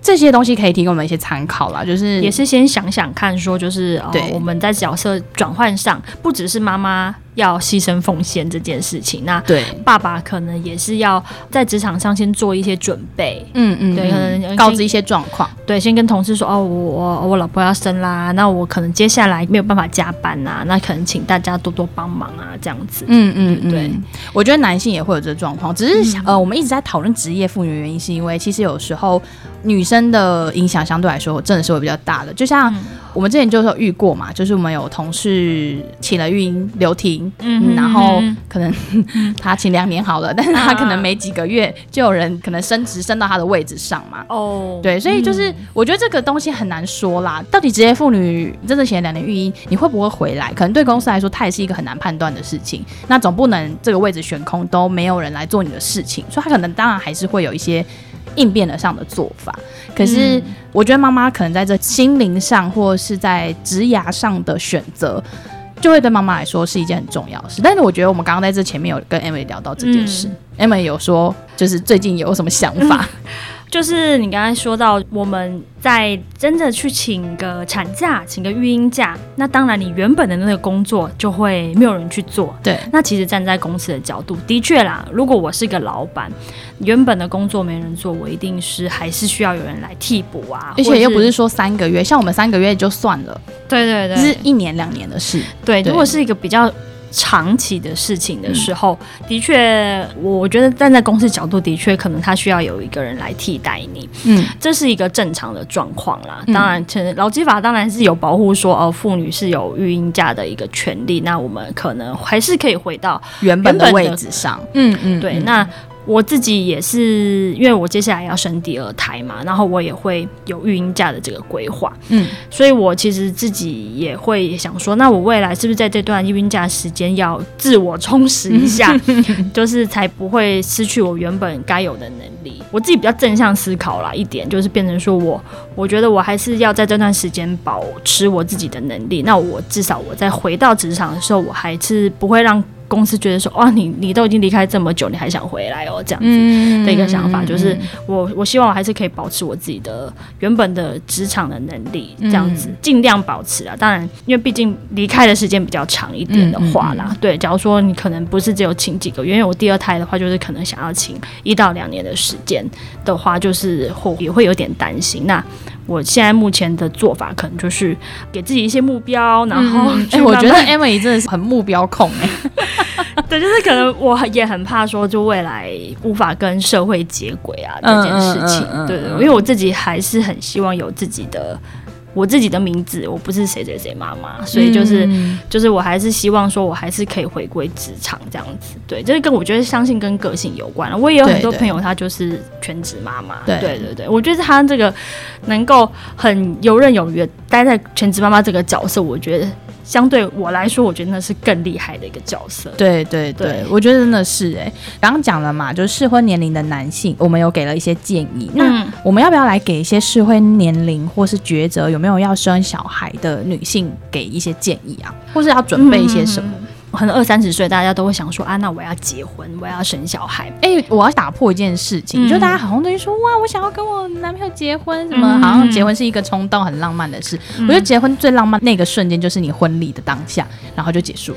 这些东西可以提供我们一些参考啦，就是也是先想想看，说就是对、哦，我们在角色转换上，不只是妈妈。要牺牲奉献这件事情，那对。爸爸可能也是要在职场上先做一些准备，嗯嗯，对，可能告知一些状况，对，先跟同事说哦，我我老婆要生啦，那我可能接下来没有办法加班呐，那可能请大家多多帮忙啊，这样子，嗯嗯嗯，对，我觉得男性也会有这个状况，只是、嗯、呃，我们一直在讨论职业妇女的原因，是因为其实有时候女生的影响相对来说真的是会比较大的，就像。嗯。我们之前就是有遇过嘛，就是我们有同事请了育婴留停，嗯，然后可能 他请两年好了，但是他可能没几个月就有人可能升职升到他的位置上嘛，哦，对，所以就是我觉得这个东西很难说啦，到底职业妇女真的请两年育婴，你会不会回来？可能对公司来说，它也是一个很难判断的事情。那总不能这个位置悬空都没有人来做你的事情，所以他可能当然还是会有一些。应变的上的做法，可是我觉得妈妈可能在这心灵上或是在职涯上的选择，就会对妈妈来说是一件很重要的事。但是我觉得我们刚刚在这前面有跟 Emily 聊到这件事，嗯，Emily 有说就是最近有什么想法？嗯 就是你刚才说到，我们在真的去请个产假，请个育婴假，那当然你原本的那个工作就会没有人去做。对，那其实站在公司的角度，的确啦，如果我是个老板，原本的工作没人做，我一定是还是需要有人来替补啊。而且又不是说三个月，像我们三个月就算了。对对对，是一年两年的事。对，如果是一个比较。长期的事情的时候，嗯、的确，我觉得站在公司角度，的确可能他需要有一个人来替代你，嗯，这是一个正常的状况啦。嗯、当然，劳基法当然是有保护说，哦，妇女是有育婴假的一个权利。那我们可能还是可以回到原本的位置上，嗯嗯，对，那。我自己也是，因为我接下来要生第二胎嘛，然后我也会有育婴假的这个规划，嗯，所以我其实自己也会想说，那我未来是不是在这段育婴假时间要自我充实一下，就是才不会失去我原本该有的能力。我自己比较正向思考啦，一点就是变成说我，我觉得我还是要在这段时间保持我自己的能力，那我至少我在回到职场的时候，我还是不会让。公司觉得说，哇，你你都已经离开这么久，你还想回来哦？这样子的一个想法，嗯、就是我我希望我还是可以保持我自己的原本的职场的能力，这样子尽量保持啊。当然，因为毕竟离开的时间比较长一点的话啦，嗯嗯嗯、对。假如说你可能不是只有请几个月，因为我第二胎的话，就是可能想要请一到两年的时间的话，就是会也会有点担心。那我现在目前的做法，可能就是给自己一些目标，然后哎、嗯欸，我觉得 Emily 真的是很目标控哎、欸，对，就是可能我也很怕说，就未来无法跟社会接轨啊这件事情，对，因为我自己还是很希望有自己的。我自己的名字，我不是谁谁谁妈妈，所以就是、嗯、就是我还是希望说，我还是可以回归职场这样子。对，就是跟我觉得相信跟个性有关。我也有很多朋友，他就是全职妈妈。对对对对，我觉得他这个能够很游刃有余待在全职妈妈这个角色，我觉得相对我来说，我觉得那是更厉害的一个角色。对对对，对我觉得真的是哎、欸。刚刚讲了嘛，就是适婚年龄的男性，我们有给了一些建议。那我们要不要来给一些适婚年龄或是抉择有没有要生小孩的女性给一些建议啊？或是要准备一些什么？嗯可能二三十岁，大家都会想说啊，那我要结婚，我要生小孩。哎、欸，我要打破一件事情，嗯、就大家好像都会说哇，我想要跟我男朋友结婚，什么、嗯、好像结婚是一个冲动、很浪漫的事。嗯、我觉得结婚最浪漫那个瞬间就是你婚礼的当下，然后就结束。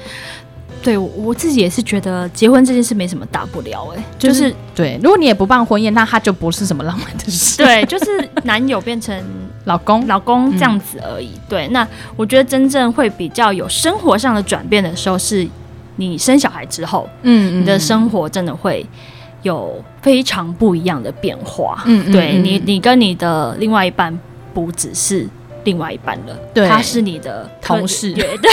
对，我自己也是觉得结婚这件事没什么大不了、欸，哎，就是、就是、对，如果你也不办婚宴，那他就不是什么浪漫的事。对，就是男友变成 老公，老公这样子而已。嗯、对，那我觉得真正会比较有生活上的转变的时候是。你生小孩之后，嗯，你的生活真的会有非常不一样的变化。嗯，对你，你跟你的另外一半不只是另外一半了，对，他是你的同事，对。对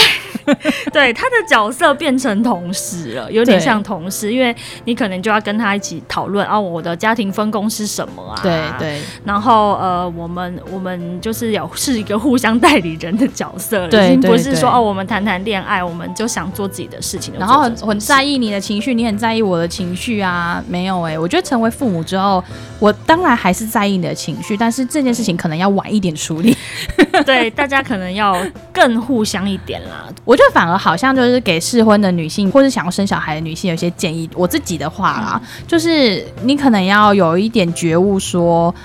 对，他的角色变成同事了，有点像同事，因为你可能就要跟他一起讨论啊，我的家庭分工是什么啊？对对。然后呃，我们我们就是有是一个互相代理人的角色了，对，已经不是说哦，我们谈谈恋爱，我们就想做自己的事情，然后很很在意你的情绪，你很在意我的情绪啊？没有哎、欸，我觉得成为父母之后，我当然还是在意你的情绪，但是这件事情可能要晚一点处理。对，大家可能要更互相一点啦。我觉得反而好像就是给适婚的女性，或是想要生小孩的女性有些建议。我自己的话啦，嗯、就是你可能要有一点觉悟说，说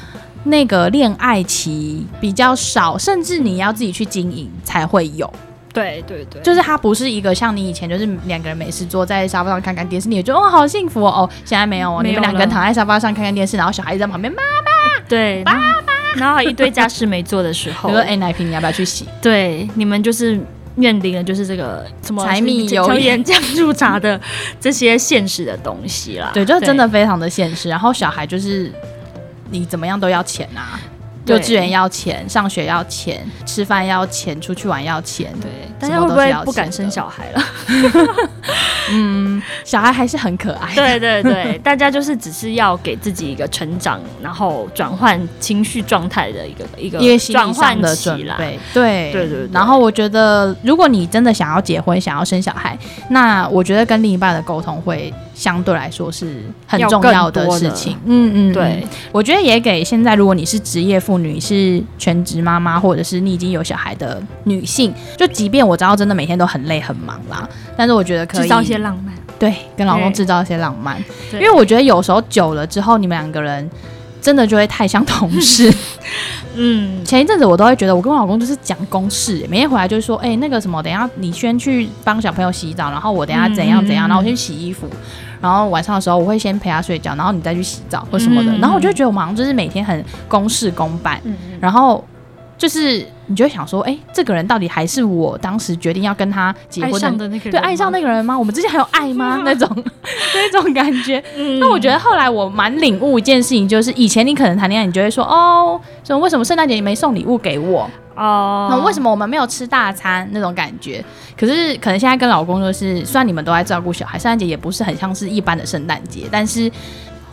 那个恋爱期比较少，甚至你要自己去经营才会有。对对对，就是它不是一个像你以前就是两个人没事坐在沙发上看看电视，你也觉得哦好幸福哦。哦，现在没有哦，你们两个人躺在沙发上看看电视，然后小孩子在旁边，妈妈，对。然后一堆家事没做的时候，比如说哎奶瓶你要不要去洗？对，你们就是面临的就是这个什么柴米油盐酱醋茶的这些现实的东西啦。对，就是真的非常的现实。然后小孩就是你怎么样都要钱啊。幼稚园要钱，上学要钱，吃饭要钱，出去玩要钱。对，大家会不会不敢生小孩了？嗯，小孩还是很可爱。对对对，大家就是只是要给自己一个成长，然后转换情绪状态的一个一个转换的准备。对对对对。然后我觉得，如果你真的想要结婚，想要生小孩，那我觉得跟另一半的沟通会相对来说是很重要的事情。嗯嗯，对，我觉得也给现在如果你是职业妇。女是全职妈妈，或者是你已经有小孩的女性，就即便我知道真的每天都很累很忙啦，但是我觉得可以制造一些浪漫，对，跟老公制造一些浪漫，因为我觉得有时候久了之后，你们两个人真的就会太像同事。嗯，前一阵子我都会觉得我跟我老公就是讲公事，每天回来就是说，哎、欸，那个什么，等一下你先去帮小朋友洗澡，然后我等一下怎样怎样，然后我先洗衣服。然后晚上的时候，我会先陪他睡觉，然后你再去洗澡或什么的。嗯、然后我就觉得我们好像就是每天很公事公办。嗯、然后就是你就会想说，哎，这个人到底还是我当时决定要跟他结婚的那个人？对，爱上那个人吗？我们之间还有爱吗？那种 那种感觉。嗯、那我觉得后来我蛮领悟一件事情，就是以前你可能谈恋爱，你就会说，哦，什么为什么圣诞节你没送礼物给我？哦，那为什么我们没有吃大餐那种感觉？可是可能现在跟老公就是，虽然你们都在照顾小孩，圣诞节也不是很像是一般的圣诞节，但是。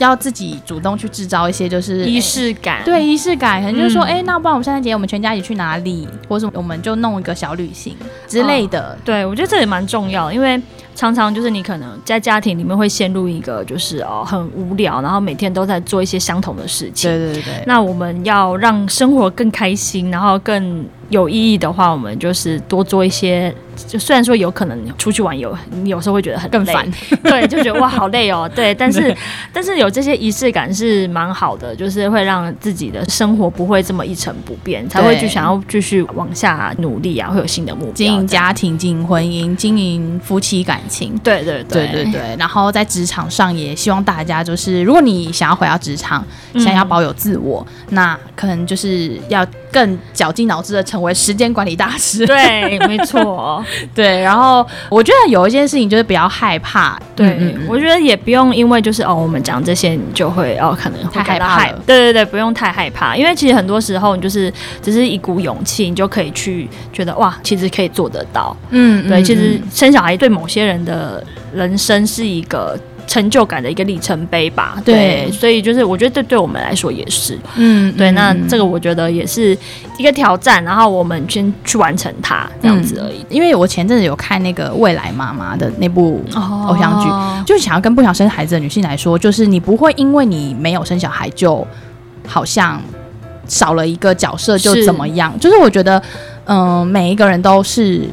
要自己主动去制造一些就是仪式感，欸、对仪式感，可能就是说，哎、嗯。欸，那不然我们圣诞节我们全家一起去哪里，或者我们就弄一个小旅行之类的。哦、对，我觉得这也蛮重要，因为常常就是你可能在家庭里面会陷入一个就是哦很无聊，然后每天都在做一些相同的事情。对对对。那我们要让生活更开心，然后更有意义的话，我们就是多做一些。就虽然说有可能出去玩有，你有时候会觉得很，更烦，对，就觉得哇好累哦，对，但是 但是有这些仪式感是蛮好的，就是会让自己的生活不会这么一成不变，才会去想要继续往下努力啊，会有新的目标，经营家庭、经营婚姻、经营夫妻感情，对对对。对对对，然后在职场上也希望大家就是，如果你想要回到职场，想要保有自我，嗯、那可能就是要更绞尽脑汁的成为时间管理大师，对，没错。对，然后我觉得有一件事情就是不要害怕。对，嗯嗯我觉得也不用因为就是哦，我们讲这些你就会哦，可能会太害怕。对对对，不用太害怕，因为其实很多时候你就是只是一股勇气，你就可以去觉得哇，其实可以做得到。嗯，对，嗯、其实生小孩对某些人的人生是一个。成就感的一个里程碑吧。对，对，所以就是我觉得对对我们来说也是，嗯，对。嗯、那这个我觉得也是一个挑战，然后我们先去完成它这样子而已。嗯、因为我前阵子有看那个《未来妈妈》的那部偶像剧，哦、就是想要跟不想生孩子的女性来说，就是你不会因为你没有生小孩，就好像少了一个角色就怎么样。是就是我觉得，嗯、呃，每一个人都是。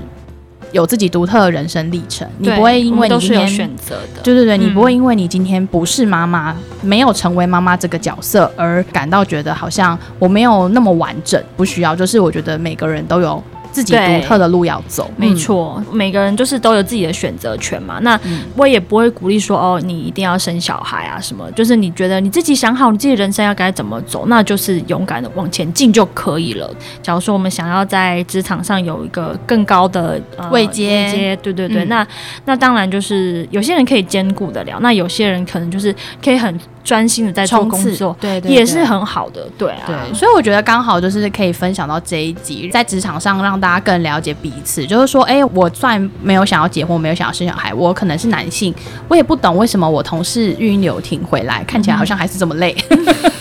有自己独特的人生历程，你不会因为你今天选择的，对对对，你不会因为你今天不是妈妈，没有成为妈妈这个角色而感到觉得好像我没有那么完整，不需要。就是我觉得每个人都有。自己独特的路要走，没错，嗯、每个人就是都有自己的选择权嘛。那我也不会鼓励说哦，你一定要生小孩啊什么。就是你觉得你自己想好你自己人生要该怎么走，那就是勇敢的往前进就可以了。假如说我们想要在职场上有一个更高的、呃、位阶，位阶，对对对，嗯、那那当然就是有些人可以兼顾得了，那有些人可能就是可以很。专心的在做工作，对，对，对，也是很好的，对啊，对，所以我觉得刚好就是可以分享到这一集，在职场上让大家更了解彼此。就是说，哎、欸，我虽然没有想要结婚，没有想要生小孩，我可能是男性，我也不懂为什么我同事育婴留停回来，看起来好像还是这么累。嗯、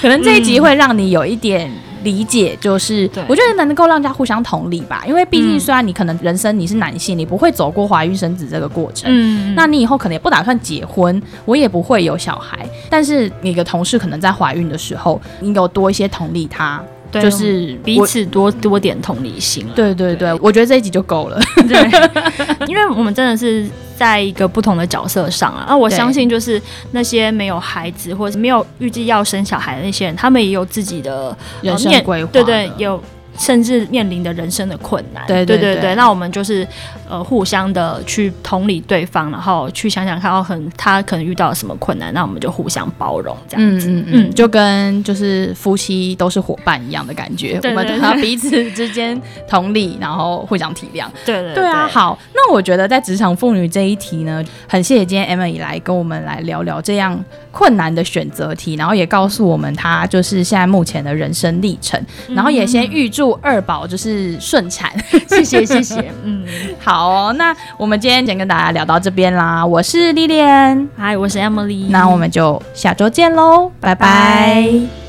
可能这一集会让你有一点。理解就是，我觉得能够让大家互相同理吧，因为毕竟虽然你可能人生你是男性，你不会走过怀孕生子这个过程，嗯，那你以后可能也不打算结婚，我也不会有小孩，但是你的同事可能在怀孕的时候，你有多一些同理他。对就是彼此多多点同理心了。对对对，对我觉得这一集就够了。对，因为我们真的是在一个不同的角色上啊。那我相信，就是那些没有孩子或者没有预计要生小孩的那些人，他们也有自己的人生规划。对对，有。甚至面临的人生的困难，对对对，对，那我们就是呃互相的去同理对方，然后去想想看，哦，很他可能遇到了什么困难，那我们就互相包容这样子，嗯嗯嗯，就跟就是夫妻都是伙伴一样的感觉，对对对，我们彼此之间同理，然后互相体谅，对 对对，对。啊。好，那我觉得在职场妇女这一题呢，很谢谢今天 Emily 来跟我们来聊聊这样困难的选择题，然后也告诉我们她就是现在目前的人生历程，然后也先预祝。祝二宝就是顺产，谢谢谢谢，嗯，好哦，那我们今天先跟大家聊到这边啦。我是 Lilian，嗨，我是 Emily，那我们就下周见喽，拜拜。拜拜。